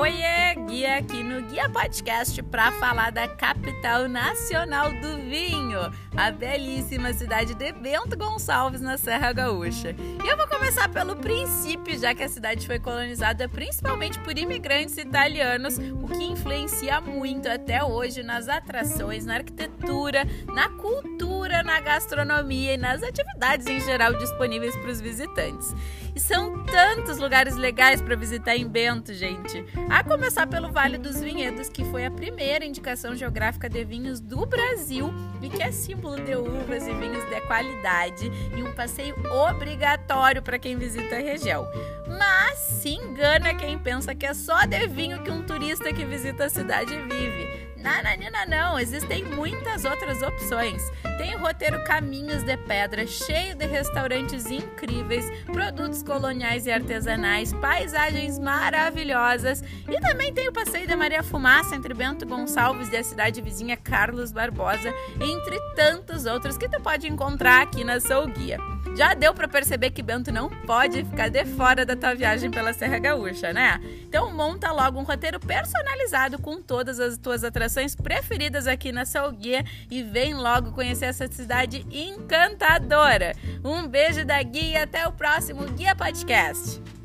Oiê, guia aqui no Guia Podcast para falar da capital nacional do vinho, a belíssima cidade de Bento Gonçalves, na Serra Gaúcha. E eu vou começar pelo princípio, já que a cidade foi colonizada principalmente por imigrantes italianos, o que influencia muito até hoje nas atrações, na arquitetura, na cultura, na gastronomia e nas atividades em geral disponíveis para os visitantes. E são tantos lugares legais para visitar em Bento, gente. A começar pelo Vale dos Vinhedos, que foi a primeira indicação geográfica de vinhos do Brasil e que é símbolo de uvas e vinhos de qualidade e um passeio obrigatório para quem visita a região. Mas se engana quem pensa que é só de vinho que um turista que visita a cidade vive. Nananina não, existem muitas outras opções. Tem o roteiro Caminhos de Pedra, cheio de restaurantes incríveis, produtos coloniais e artesanais, paisagens maravilhosas e também tem o passeio da Maria Fumaça entre Bento Gonçalves e a cidade vizinha Carlos Barbosa, entre tantos outros que tu pode encontrar aqui na Sou Guia. Já deu para perceber que Bento não pode ficar de fora da tua viagem pela Serra Gaúcha, né? Então monta logo um roteiro personalizado com todas as tuas atrações preferidas aqui na Sou Guia e vem logo conhecer essa cidade encantadora. Um beijo da Guia e até o próximo Guia Podcast.